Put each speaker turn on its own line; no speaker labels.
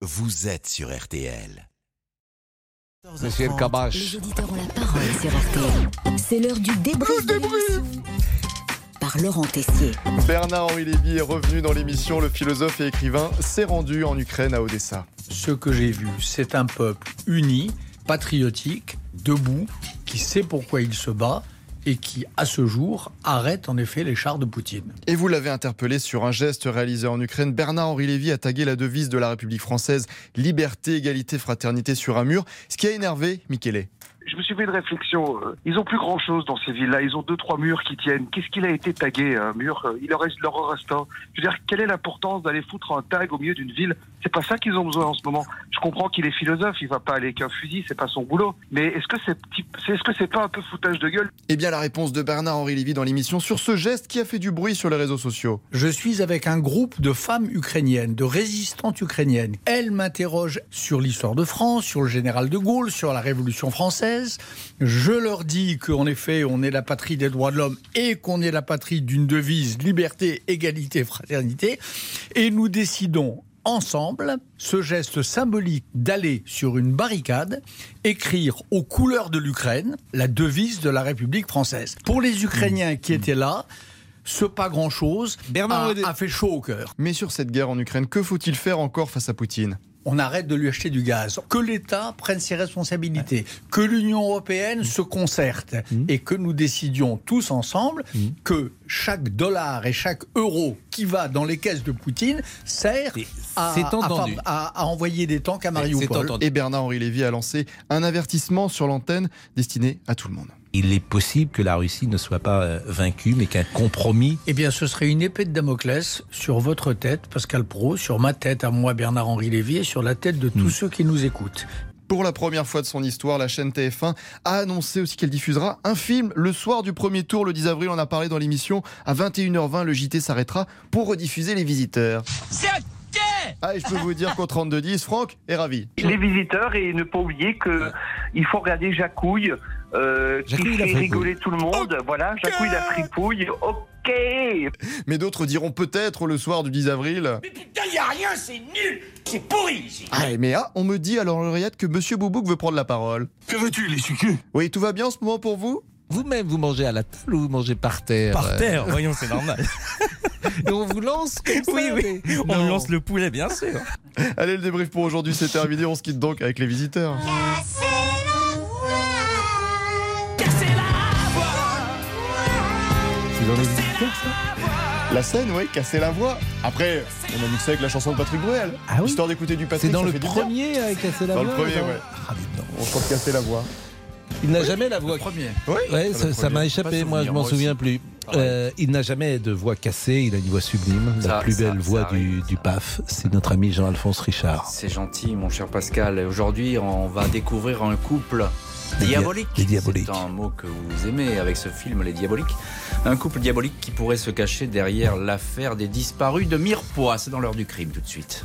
vous êtes sur RTL.
Monsieur El Kabash.
Les auditeurs ont la parole sur RTL. C'est l'heure du débrief. Par Laurent Tessier.
Bernard-Henri Lévy est revenu dans l'émission. Le philosophe et écrivain s'est rendu en Ukraine à Odessa.
Ce que j'ai vu, c'est un peuple uni, patriotique, debout, qui sait pourquoi il se bat et qui, à ce jour, arrête en effet les chars de Poutine.
Et vous l'avez interpellé sur un geste réalisé en Ukraine. Bernard-Henri Lévy a tagué la devise de la République française Liberté, égalité, fraternité sur un mur. Ce qui a énervé Michele.
Je me suis fait une réflexion. euh, Ils ont plus grand chose dans ces villes-là. Ils ont deux, trois murs qui tiennent. Qu'est-ce qu'il a été tagué, un mur euh, Il leur reste leur reste un. Je veux dire, quelle est l'importance d'aller foutre un tag au milieu d'une ville? C'est pas ça qu'ils ont besoin en ce moment. Je comprends qu'il est philosophe, il va pas aller qu'un fusil, c'est pas son boulot. Mais est-ce que c'est est-ce que c'est pas un peu foutage de gueule?
Eh bien, la réponse de Bernard-Henri Lévy dans l'émission sur ce geste qui a fait du bruit sur les réseaux sociaux.
Je suis avec un groupe de femmes ukrainiennes, de résistantes ukrainiennes. Elles m'interrogent sur l'histoire de France, sur le général de Gaulle, sur la Révolution française. Je leur dis qu'en effet, on est la patrie des droits de l'homme et qu'on est la patrie d'une devise liberté, égalité, fraternité. Et nous décidons ensemble ce geste symbolique d'aller sur une barricade, écrire aux couleurs de l'Ukraine la devise de la République française. Pour les Ukrainiens qui étaient là, ce pas grand-chose
Bernard
a, a fait chaud au cœur.
Mais sur cette guerre en Ukraine, que faut-il faire encore face à Poutine?
On arrête de lui acheter du gaz. Que l'État prenne ses responsabilités. Que l'Union européenne se concerte. Et que nous décidions tous ensemble que chaque dollar et chaque euro qui va dans les caisses de Poutine sert à, à-
entendu.
à- à envoyer des tanks à Mariupol.
Et Bernard-Henri Lévy a lancé un avertissement sur l'antenne destiné à tout le monde.
Il est possible que la Russie ne soit pas euh, vaincue, mais qu'un compromis.
Eh bien, ce serait une épée de Damoclès sur votre tête, Pascal Pro, sur ma tête à moi, Bernard-Henri Lévy, et sur la tête de tous ceux qui nous écoutent.
Pour la première fois de son histoire, la chaîne TF1 a annoncé aussi qu'elle diffusera un film le soir du premier tour, le 10 avril. On en a parlé dans l'émission. À 21h20, le JT s'arrêtera pour rediffuser les visiteurs. Ah, et je peux vous dire qu'au 32-10, Franck est ravi.
Les visiteurs et ne pas oublier que il faut regarder Jacouille, euh, qui
Jacouille la
fait
fripouille.
rigoler tout le monde. Voilà, Jacouille la fripouille. Ok.
Mais d'autres diront peut-être le soir du 10 avril.
Mais putain, y a rien, c'est nul C'est pourri ici
Ah, mais ah, on me dit à l'oreillette que Monsieur Boubouk veut prendre la parole.
Que veux-tu, les sucus?
Oui, tout va bien en ce moment pour vous?
Vous-même, vous mangez à la table ou vous mangez par terre
Par
euh,
terre, voyons, c'est normal.
Et on vous lance comme ça
Oui, oui.
mais-
On lance le poulet, bien sûr.
Allez, le débrief pour aujourd'hui, c'est terminé. On se quitte donc avec les visiteurs.
Ça
La scène, oui, casser la voix. Après, on a mixé avec la chanson de Patrick Bruel.
Ah oui
Histoire d'écouter du Patrick.
C'est dans le premier avec Casser la
Dans le
voix,
premier,
dans-
ouais.
Ah, mais non.
On chante casser la voix.
Il n'a jamais la voix.
Premier.
Oui,
Ouais,
Ah,
ça
le
m'a échappé, moi je m'en souviens
aussi.
plus.
Pareil.
Euh, il n'a jamais de voix cassée, il a une voix sublime, la plus
ça,
belle
ça
voix
arrive,
du, du PAF, c'est notre ami Jean-Alphonse Richard.
C'est gentil, mon cher Pascal. Aujourd'hui, on va découvrir un couple diabolique.
les diaboliques.
C'est un mot que vous aimez avec ce film, Les Diaboliques. Un couple diabolique qui pourrait se cacher derrière l'affaire des disparus de Mirepoix. C'est dans l'heure du crime tout de suite.